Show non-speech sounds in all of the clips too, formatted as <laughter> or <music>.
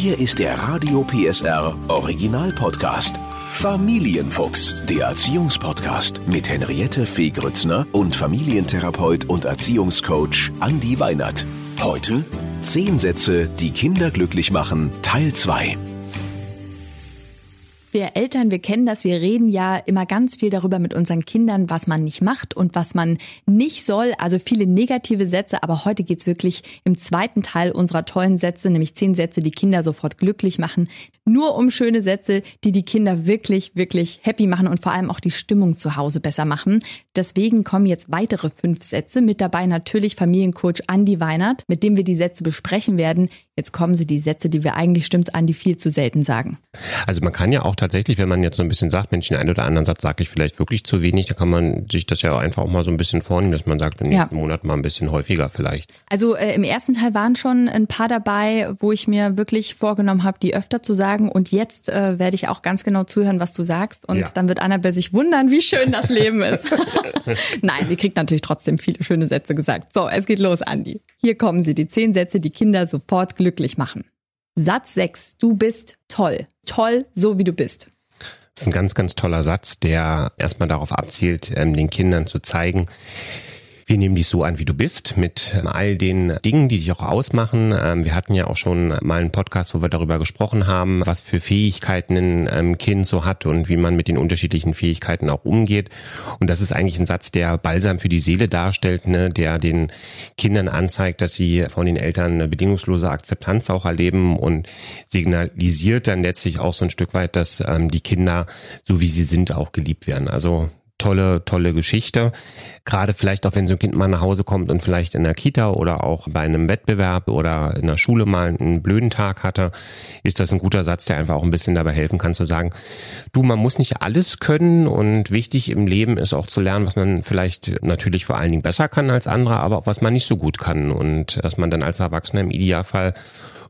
Hier ist der Radio PSR Original Podcast. Familienfuchs, der Erziehungspodcast mit Henriette Fee Grützner und Familientherapeut und Erziehungscoach Andi Weinert. Heute zehn Sätze, die Kinder glücklich machen, Teil 2. Wir Eltern, wir kennen das, wir reden ja immer ganz viel darüber mit unseren Kindern, was man nicht macht und was man nicht soll. Also viele negative Sätze, aber heute geht's wirklich im zweiten Teil unserer tollen Sätze, nämlich zehn Sätze, die Kinder sofort glücklich machen. Nur um schöne Sätze, die die Kinder wirklich, wirklich happy machen und vor allem auch die Stimmung zu Hause besser machen. Deswegen kommen jetzt weitere fünf Sätze. Mit dabei natürlich Familiencoach Andy Weinert, mit dem wir die Sätze besprechen werden. Jetzt kommen sie die Sätze, die wir eigentlich, stimmt's, Andi, viel zu selten sagen. Also man kann ja auch tatsächlich, wenn man jetzt so ein bisschen sagt, Mensch, den einen oder anderen Satz sage ich vielleicht wirklich zu wenig, da kann man sich das ja einfach auch mal so ein bisschen vornehmen, dass man sagt, im nächsten ja. Monat mal ein bisschen häufiger vielleicht. Also äh, im ersten Teil waren schon ein paar dabei, wo ich mir wirklich vorgenommen habe, die öfter zu sagen. Und jetzt äh, werde ich auch ganz genau zuhören, was du sagst. Und ja. dann wird Annabelle sich wundern, wie schön das Leben ist. <laughs> <laughs> Nein, die kriegt natürlich trotzdem viele schöne Sätze gesagt. So, es geht los, Andi. Hier kommen sie, die zehn Sätze, die Kinder sofort glücklich machen. Satz 6. Du bist toll. Toll, so wie du bist. Das ist ein ganz, ganz toller Satz, der erstmal darauf abzielt, ähm, den Kindern zu zeigen, wir nehmen dich so an, wie du bist, mit all den Dingen, die dich auch ausmachen. Ähm, wir hatten ja auch schon mal einen Podcast, wo wir darüber gesprochen haben, was für Fähigkeiten ein ähm, Kind so hat und wie man mit den unterschiedlichen Fähigkeiten auch umgeht. Und das ist eigentlich ein Satz, der Balsam für die Seele darstellt, ne, der den Kindern anzeigt, dass sie von den Eltern eine bedingungslose Akzeptanz auch erleben und signalisiert dann letztlich auch so ein Stück weit, dass ähm, die Kinder, so wie sie sind, auch geliebt werden. Also tolle, tolle Geschichte. Gerade vielleicht auch, wenn so ein Kind mal nach Hause kommt und vielleicht in der Kita oder auch bei einem Wettbewerb oder in der Schule mal einen blöden Tag hatte, ist das ein guter Satz, der einfach auch ein bisschen dabei helfen kann zu sagen, du, man muss nicht alles können und wichtig im Leben ist auch zu lernen, was man vielleicht natürlich vor allen Dingen besser kann als andere, aber auch was man nicht so gut kann und dass man dann als Erwachsener im Idealfall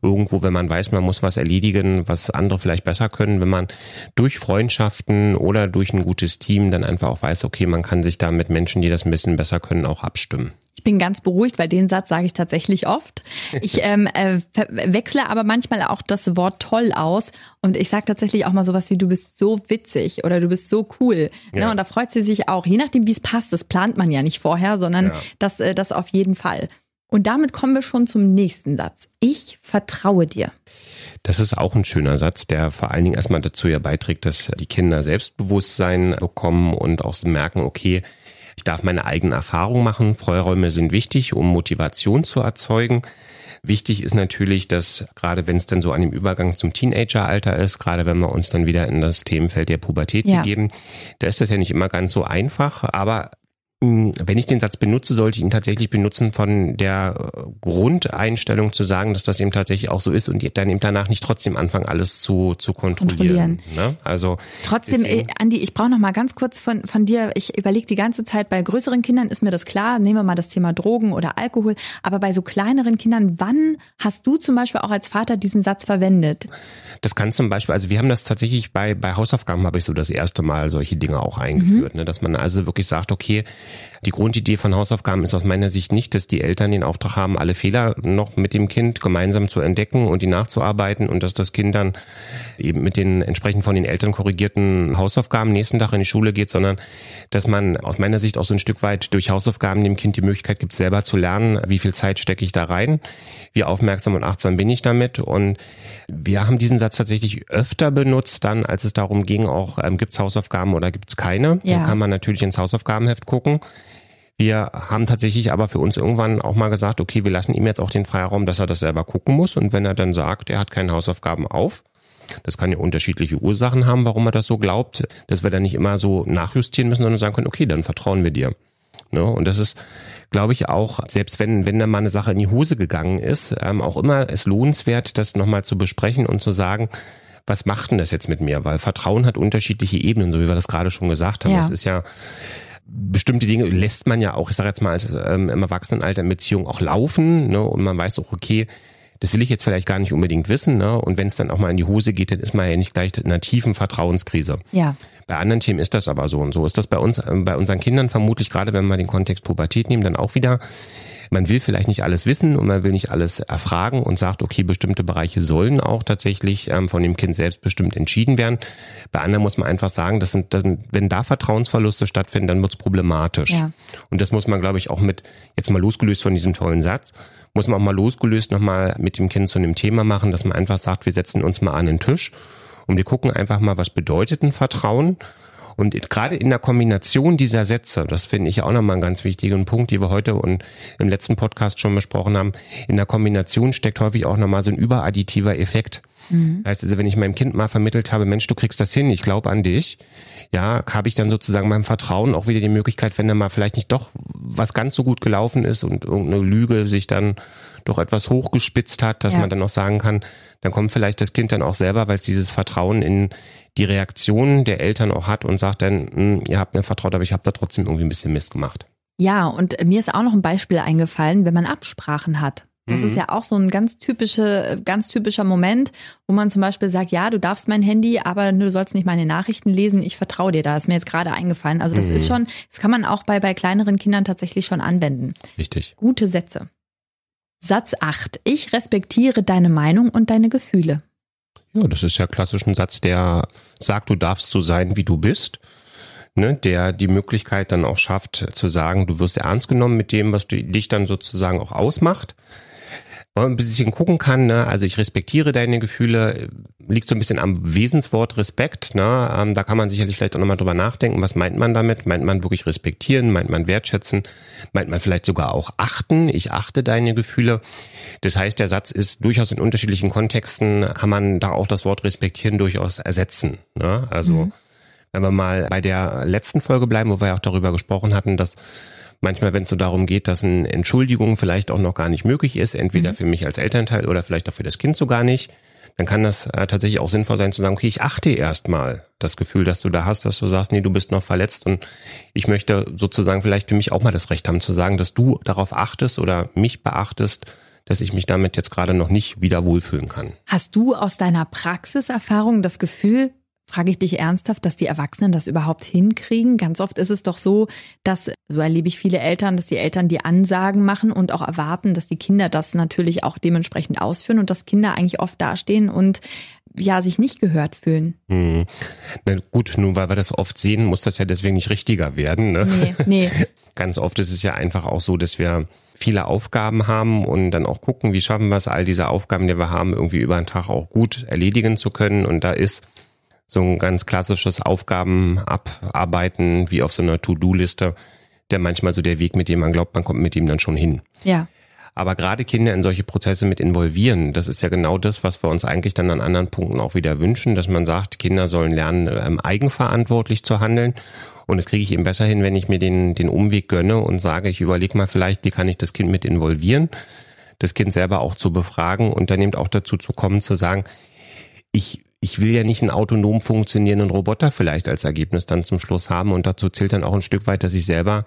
irgendwo, wenn man weiß, man muss was erledigen, was andere vielleicht besser können, wenn man durch Freundschaften oder durch ein gutes Team dann einfach auch weiß, okay, man kann sich da mit Menschen, die das ein bisschen besser können, auch abstimmen. Ich bin ganz beruhigt, weil den Satz sage ich tatsächlich oft. Ich <laughs> ähm, äh, wechsle aber manchmal auch das Wort toll aus und ich sage tatsächlich auch mal sowas wie du bist so witzig oder du bist so cool. Ne? Ja. Ne? Und da freut sie sich auch, je nachdem wie es passt. Das plant man ja nicht vorher, sondern ja. das, äh, das auf jeden Fall. Und damit kommen wir schon zum nächsten Satz. Ich vertraue dir. Das ist auch ein schöner Satz, der vor allen Dingen erstmal dazu ja beiträgt, dass die Kinder Selbstbewusstsein bekommen und auch merken, okay, ich darf meine eigenen Erfahrungen machen. Freiräume sind wichtig, um Motivation zu erzeugen. Wichtig ist natürlich, dass gerade wenn es dann so an dem Übergang zum Teenageralter ist, gerade wenn wir uns dann wieder in das Themenfeld der Pubertät ja. begeben, da ist das ja nicht immer ganz so einfach, aber wenn ich den Satz benutze, sollte ich ihn tatsächlich benutzen von der äh, Grundeinstellung zu sagen, dass das eben tatsächlich auch so ist und dann eben danach nicht trotzdem anfangen, alles zu, zu kontrollieren. kontrollieren. Ne? Also trotzdem, deswegen, äh, Andi, ich brauche noch mal ganz kurz von, von dir. Ich überlege die ganze Zeit, bei größeren Kindern ist mir das klar, nehmen wir mal das Thema Drogen oder Alkohol, aber bei so kleineren Kindern, wann hast du zum Beispiel auch als Vater diesen Satz verwendet? Das kann zum Beispiel, also wir haben das tatsächlich bei, bei Hausaufgaben habe ich so das erste Mal solche Dinge auch eingeführt, mhm. ne? dass man also wirklich sagt, okay, die Grundidee von Hausaufgaben ist aus meiner Sicht nicht, dass die Eltern den Auftrag haben, alle Fehler noch mit dem Kind gemeinsam zu entdecken und die nachzuarbeiten und dass das Kind dann eben mit den entsprechend von den Eltern korrigierten Hausaufgaben nächsten Tag in die Schule geht, sondern dass man aus meiner Sicht auch so ein Stück weit durch Hausaufgaben dem Kind die Möglichkeit gibt, selber zu lernen, wie viel Zeit stecke ich da rein, wie aufmerksam und achtsam bin ich damit. Und wir haben diesen Satz tatsächlich öfter benutzt, dann, als es darum ging, auch ähm, gibt es Hausaufgaben oder gibt es keine. Ja. Dann kann man natürlich ins Hausaufgabenheft gucken. Wir haben tatsächlich aber für uns irgendwann auch mal gesagt, okay, wir lassen ihm jetzt auch den Freiraum, dass er das selber gucken muss. Und wenn er dann sagt, er hat keine Hausaufgaben auf, das kann ja unterschiedliche Ursachen haben, warum er das so glaubt, dass wir dann nicht immer so nachjustieren müssen, sondern sagen können, okay, dann vertrauen wir dir. Ne? Und das ist, glaube ich, auch, selbst wenn, wenn da mal eine Sache in die Hose gegangen ist, ähm, auch immer es lohnenswert, das nochmal zu besprechen und zu sagen, was macht denn das jetzt mit mir? Weil Vertrauen hat unterschiedliche Ebenen, so wie wir das gerade schon gesagt haben. Ja. Das ist ja bestimmte Dinge lässt man ja auch, ich sage jetzt mal, als ähm, im Erwachsenenalter in Beziehung auch laufen. Ne? Und man weiß auch, okay, das will ich jetzt vielleicht gar nicht unbedingt wissen. Ne? Und wenn es dann auch mal in die Hose geht, dann ist man ja nicht gleich in einer tiefen Vertrauenskrise. Ja. Bei anderen Themen ist das aber so und so ist das bei uns, äh, bei unseren Kindern vermutlich, gerade wenn wir den Kontext Pubertät nehmen, dann auch wieder man will vielleicht nicht alles wissen und man will nicht alles erfragen und sagt, okay, bestimmte Bereiche sollen auch tatsächlich ähm, von dem Kind selbst bestimmt entschieden werden. Bei anderen muss man einfach sagen, das sind, das sind wenn da Vertrauensverluste stattfinden, dann wird's problematisch. Ja. Und das muss man, glaube ich, auch mit, jetzt mal losgelöst von diesem tollen Satz, muss man auch mal losgelöst nochmal mit dem Kind zu einem Thema machen, dass man einfach sagt, wir setzen uns mal an den Tisch und wir gucken einfach mal, was bedeutet ein Vertrauen und gerade in der Kombination dieser Sätze, das finde ich auch nochmal einen ganz wichtigen Punkt, die wir heute und im letzten Podcast schon besprochen haben, in der Kombination steckt häufig auch nochmal so ein überadditiver Effekt. Mhm. Heißt also, wenn ich meinem Kind mal vermittelt habe, Mensch, du kriegst das hin, ich glaube an dich, ja, habe ich dann sozusagen beim Vertrauen auch wieder die Möglichkeit, wenn da mal vielleicht nicht doch was ganz so gut gelaufen ist und irgendeine Lüge sich dann doch etwas hochgespitzt hat, dass ja. man dann auch sagen kann, dann kommt vielleicht das Kind dann auch selber, weil es dieses Vertrauen in die Reaktion der Eltern auch hat und sagt dann, hm, ihr habt mir vertraut, aber ich habe da trotzdem irgendwie ein bisschen Mist gemacht. Ja, und mir ist auch noch ein Beispiel eingefallen, wenn man Absprachen hat. Das mhm. ist ja auch so ein ganz typische, ganz typischer Moment, wo man zum Beispiel sagt, ja, du darfst mein Handy, aber du sollst nicht meine Nachrichten lesen, ich vertraue dir da. ist mir jetzt gerade eingefallen. Also das mhm. ist schon, das kann man auch bei, bei kleineren Kindern tatsächlich schon anwenden. Richtig. Gute Sätze. Satz 8. Ich respektiere deine Meinung und deine Gefühle. Ja, das ist ja klassisch ein Satz, der sagt, du darfst so sein, wie du bist. Ne, der die Möglichkeit dann auch schafft zu sagen, du wirst ernst genommen mit dem, was du, dich dann sozusagen auch ausmacht ein bisschen gucken kann, ne? also ich respektiere deine Gefühle, liegt so ein bisschen am Wesenswort Respekt. Ne? Ähm, da kann man sicherlich vielleicht auch nochmal drüber nachdenken, was meint man damit? Meint man wirklich respektieren? Meint man wertschätzen? Meint man vielleicht sogar auch achten? Ich achte deine Gefühle. Das heißt, der Satz ist durchaus in unterschiedlichen Kontexten, kann man da auch das Wort respektieren durchaus ersetzen. Ne? Also mhm. wenn wir mal bei der letzten Folge bleiben, wo wir ja auch darüber gesprochen hatten, dass Manchmal, wenn es so darum geht, dass eine Entschuldigung vielleicht auch noch gar nicht möglich ist, entweder mhm. für mich als Elternteil oder vielleicht auch für das Kind so gar nicht, dann kann das äh, tatsächlich auch sinnvoll sein zu sagen, okay, ich achte erstmal das Gefühl, dass du da hast, dass du sagst, nee, du bist noch verletzt und ich möchte sozusagen vielleicht für mich auch mal das Recht haben zu sagen, dass du darauf achtest oder mich beachtest, dass ich mich damit jetzt gerade noch nicht wieder wohlfühlen kann. Hast du aus deiner Praxiserfahrung das Gefühl, Frage ich dich ernsthaft, dass die Erwachsenen das überhaupt hinkriegen? Ganz oft ist es doch so, dass, so erlebe ich viele Eltern, dass die Eltern die Ansagen machen und auch erwarten, dass die Kinder das natürlich auch dementsprechend ausführen und dass Kinder eigentlich oft dastehen und ja, sich nicht gehört fühlen. Hm. Na gut, nun, weil wir das oft sehen, muss das ja deswegen nicht richtiger werden. Ne? Nee, nee. <laughs> Ganz oft ist es ja einfach auch so, dass wir viele Aufgaben haben und dann auch gucken, wie schaffen wir es, all diese Aufgaben, die wir haben, irgendwie über den Tag auch gut erledigen zu können. Und da ist so ein ganz klassisches Aufgaben abarbeiten, wie auf so einer To-Do-Liste, der manchmal so der Weg, mit dem man glaubt, man kommt mit ihm dann schon hin. Ja. Aber gerade Kinder in solche Prozesse mit involvieren, das ist ja genau das, was wir uns eigentlich dann an anderen Punkten auch wieder wünschen, dass man sagt, Kinder sollen lernen, ähm, eigenverantwortlich zu handeln. Und das kriege ich eben besser hin, wenn ich mir den, den Umweg gönne und sage, ich überlege mal vielleicht, wie kann ich das Kind mit involvieren, das Kind selber auch zu befragen und dann eben auch dazu zu kommen, zu sagen, ich ich will ja nicht einen autonom funktionierenden Roboter vielleicht als Ergebnis dann zum Schluss haben. Und dazu zählt dann auch ein Stück weit, dass ich selber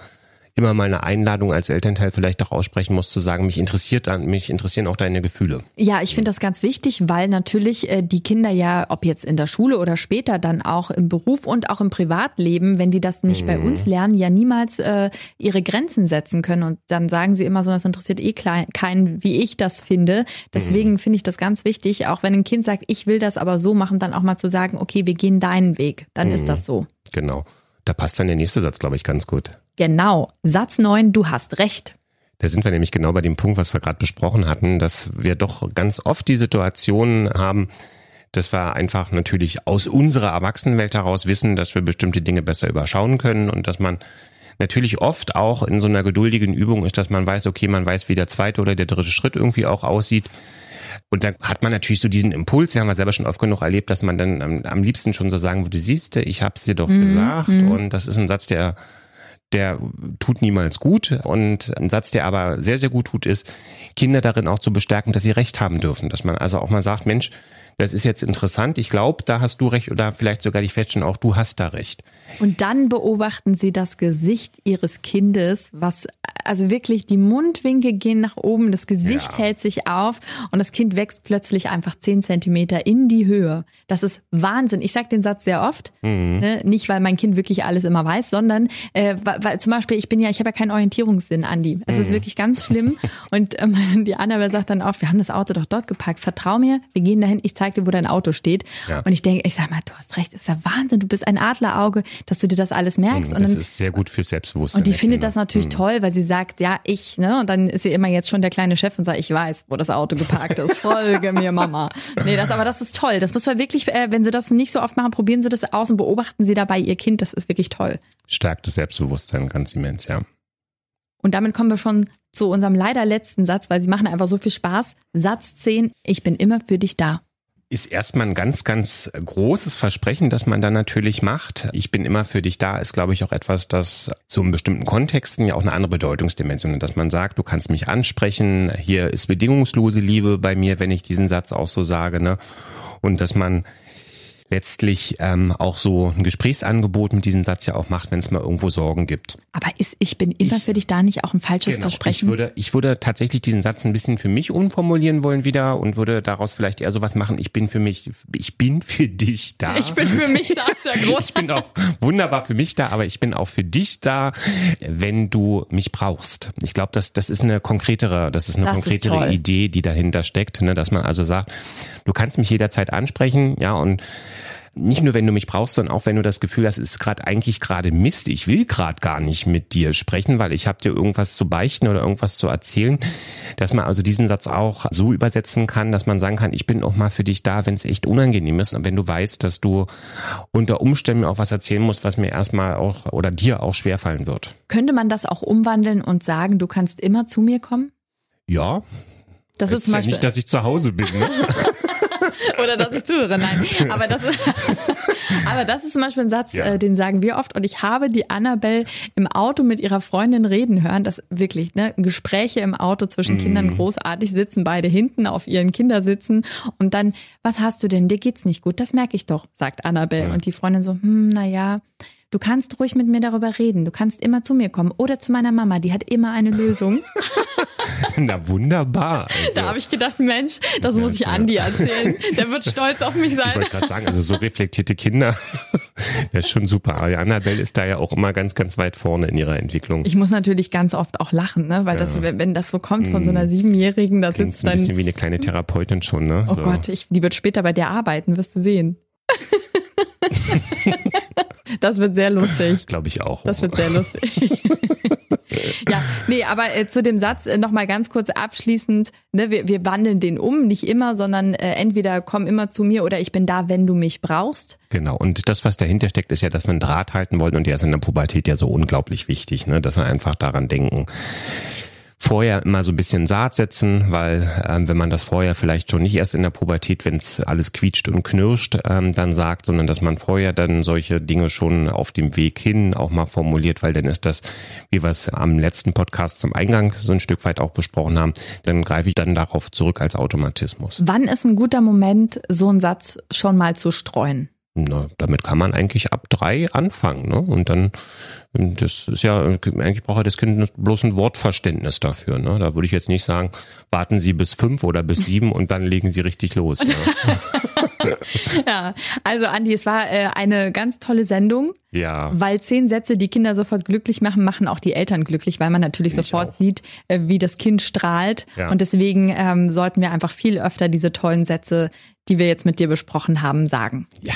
immer mal eine Einladung als Elternteil vielleicht auch aussprechen muss, zu sagen, mich interessiert an, mich interessieren auch deine Gefühle. Ja, ich finde das ganz wichtig, weil natürlich äh, die Kinder ja, ob jetzt in der Schule oder später dann auch im Beruf und auch im Privatleben, wenn die das nicht mhm. bei uns lernen, ja niemals äh, ihre Grenzen setzen können. Und dann sagen sie immer so, das interessiert eh klein, keinen, wie ich das finde. Deswegen mhm. finde ich das ganz wichtig, auch wenn ein Kind sagt, ich will das aber so machen, dann auch mal zu sagen, okay, wir gehen deinen Weg. Dann mhm. ist das so. Genau. Da passt dann der nächste Satz, glaube ich, ganz gut. Genau. Satz 9, du hast recht. Da sind wir nämlich genau bei dem Punkt, was wir gerade besprochen hatten, dass wir doch ganz oft die Situation haben, dass wir einfach natürlich aus unserer Erwachsenenwelt heraus wissen, dass wir bestimmte Dinge besser überschauen können und dass man natürlich oft auch in so einer geduldigen Übung ist, dass man weiß, okay, man weiß, wie der zweite oder der dritte Schritt irgendwie auch aussieht. Und dann hat man natürlich so diesen Impuls, den haben wir selber schon oft genug erlebt, dass man dann am, am liebsten schon so sagen würde, siehst du, ich hab's dir doch mhm. gesagt. Mhm. Und das ist ein Satz, der der tut niemals gut. Und ein Satz, der aber sehr, sehr gut tut, ist, Kinder darin auch zu bestärken, dass sie Recht haben dürfen. Dass man also auch mal sagt, Mensch, das ist jetzt interessant. Ich glaube, da hast du recht oder vielleicht sogar die feststellen, auch du hast da recht. Und dann beobachten sie das Gesicht ihres Kindes, was also wirklich die Mundwinkel gehen nach oben, das Gesicht ja. hält sich auf und das Kind wächst plötzlich einfach zehn Zentimeter in die Höhe. Das ist Wahnsinn. Ich sage den Satz sehr oft, mhm. ne? nicht weil mein Kind wirklich alles immer weiß, sondern äh, weil, zum Beispiel ich bin ja, ich habe ja keinen Orientierungssinn, Andi. Es mhm. ist wirklich ganz schlimm und ähm, <laughs> die Annabelle sagt dann oft, wir haben das Auto doch dort geparkt. Vertrau mir, wir gehen dahin, ich zeige dir, wo dein Auto steht. Ja. Und ich denke, ich sag mal, du hast recht, das ist ja Wahnsinn. Du bist ein Adlerauge, dass du dir das alles merkst. Mhm, und das ist sehr gut für Selbstbewusstsein. Und die findet das natürlich mhm. toll, weil sie sagt, ja, ich, ne? Und dann ist sie immer jetzt schon der kleine Chef und sagt, ich weiß, wo das Auto geparkt ist. Folge mir, Mama. Nee, das, aber das ist toll. Das muss man wirklich, äh, wenn Sie das nicht so oft machen, probieren Sie das aus und beobachten Sie dabei Ihr Kind. Das ist wirklich toll. Stärkt das Selbstbewusstsein ganz immens, ja. Und damit kommen wir schon zu unserem leider letzten Satz, weil sie machen einfach so viel Spaß. Satz 10, ich bin immer für dich da ist erstmal ein ganz, ganz großes Versprechen, das man dann natürlich macht. Ich bin immer für dich da, ist, glaube ich, auch etwas, das zu einem bestimmten Kontexten ja auch eine andere Bedeutungsdimension hat, dass man sagt, du kannst mich ansprechen, hier ist bedingungslose Liebe bei mir, wenn ich diesen Satz auch so sage, ne? Und dass man letztlich ähm, auch so ein Gesprächsangebot mit diesem Satz ja auch macht, wenn es mal irgendwo Sorgen gibt. Aber ist ich bin immer ich, für dich da nicht auch ein falsches genau, Versprechen? Ich würde, ich würde tatsächlich diesen Satz ein bisschen für mich umformulieren wollen wieder und würde daraus vielleicht eher sowas machen, ich bin für mich, ich bin für dich da. <laughs> Ich bin für mich da, ist ja groß. ich bin auch wunderbar für mich da, aber ich bin auch für dich da, wenn du mich brauchst. Ich glaube, das, das ist eine konkretere, das ist eine das konkretere ist Idee, die dahinter steckt, ne, dass man also sagt, du kannst mich jederzeit ansprechen, ja, und nicht nur, wenn du mich brauchst, sondern auch, wenn du das Gefühl hast, es ist gerade eigentlich gerade Mist, ich will gerade gar nicht mit dir sprechen, weil ich habe dir irgendwas zu beichten oder irgendwas zu erzählen, dass man also diesen Satz auch so übersetzen kann, dass man sagen kann, ich bin auch mal für dich da, wenn es echt unangenehm ist und wenn du weißt, dass du unter Umständen auch was erzählen musst, was mir erstmal auch oder dir auch schwerfallen wird. Könnte man das auch umwandeln und sagen, du kannst immer zu mir kommen? Ja. Das, das ist, ist ja nicht, dass ich zu Hause bin. Ne? <laughs> <laughs> Oder dass ich zuhöre. Nein. Aber das ist, <laughs> aber das ist zum Beispiel ein Satz, ja. äh, den sagen wir oft. Und ich habe die Annabelle im Auto mit ihrer Freundin reden hören. Das wirklich, ne? Gespräche im Auto zwischen mhm. Kindern großartig, sitzen beide hinten auf ihren Kindersitzen. Und dann, was hast du denn? Dir geht's nicht gut. Das merke ich doch, sagt Annabelle. Ja. Und die Freundin so, hm, na ja. Du kannst ruhig mit mir darüber reden. Du kannst immer zu mir kommen oder zu meiner Mama. Die hat immer eine Lösung. <laughs> <laughs> Na wunderbar. Also. Da habe ich gedacht, Mensch, das ja, muss ich Andi erzählen. Der wird stolz auf mich sein. Ich wollte gerade sagen, also so reflektierte Kinder, <laughs> das ist schon super. Aber Annabelle ist da ja auch immer ganz, ganz weit vorne in ihrer Entwicklung. Ich muss natürlich ganz oft auch lachen, ne? weil das, wenn das so kommt von so einer mhm. Siebenjährigen, da sitzt dann... ein bisschen wie eine kleine Therapeutin schon, ne? Oh so. Gott, ich, die wird später bei dir arbeiten, wirst du sehen. <laughs> Das wird sehr lustig. Glaube ich auch. Das wird sehr lustig. Ja, nee, aber äh, zu dem Satz äh, nochmal ganz kurz abschließend, ne, wir, wir wandeln den um, nicht immer, sondern äh, entweder komm immer zu mir oder ich bin da, wenn du mich brauchst. Genau, und das, was dahinter steckt, ist ja, dass wir einen Draht halten wollen und der ist in der Pubertät ja so unglaublich wichtig, ne, dass wir einfach daran denken, vorher immer so ein bisschen Saat setzen, weil ähm, wenn man das vorher vielleicht schon nicht erst in der Pubertät, wenn es alles quietscht und knirscht, ähm, dann sagt, sondern dass man vorher dann solche Dinge schon auf dem Weg hin auch mal formuliert, weil dann ist das, wie wir es am letzten Podcast zum Eingang so ein Stück weit auch besprochen haben, dann greife ich dann darauf zurück als Automatismus. Wann ist ein guter Moment, so einen Satz schon mal zu streuen? Na, damit kann man eigentlich ab drei anfangen, ne? Und dann, das ist ja, eigentlich braucht ja das Kind bloß ein Wortverständnis dafür, ne? Da würde ich jetzt nicht sagen, warten Sie bis fünf oder bis sieben und dann legen Sie richtig los. Ne? <laughs> ja, also Andi, es war äh, eine ganz tolle Sendung. Ja. Weil zehn Sätze, die Kinder sofort glücklich machen, machen auch die Eltern glücklich, weil man natürlich ich sofort auch. sieht, äh, wie das Kind strahlt. Ja. Und deswegen ähm, sollten wir einfach viel öfter diese tollen Sätze, die wir jetzt mit dir besprochen haben, sagen. Ja.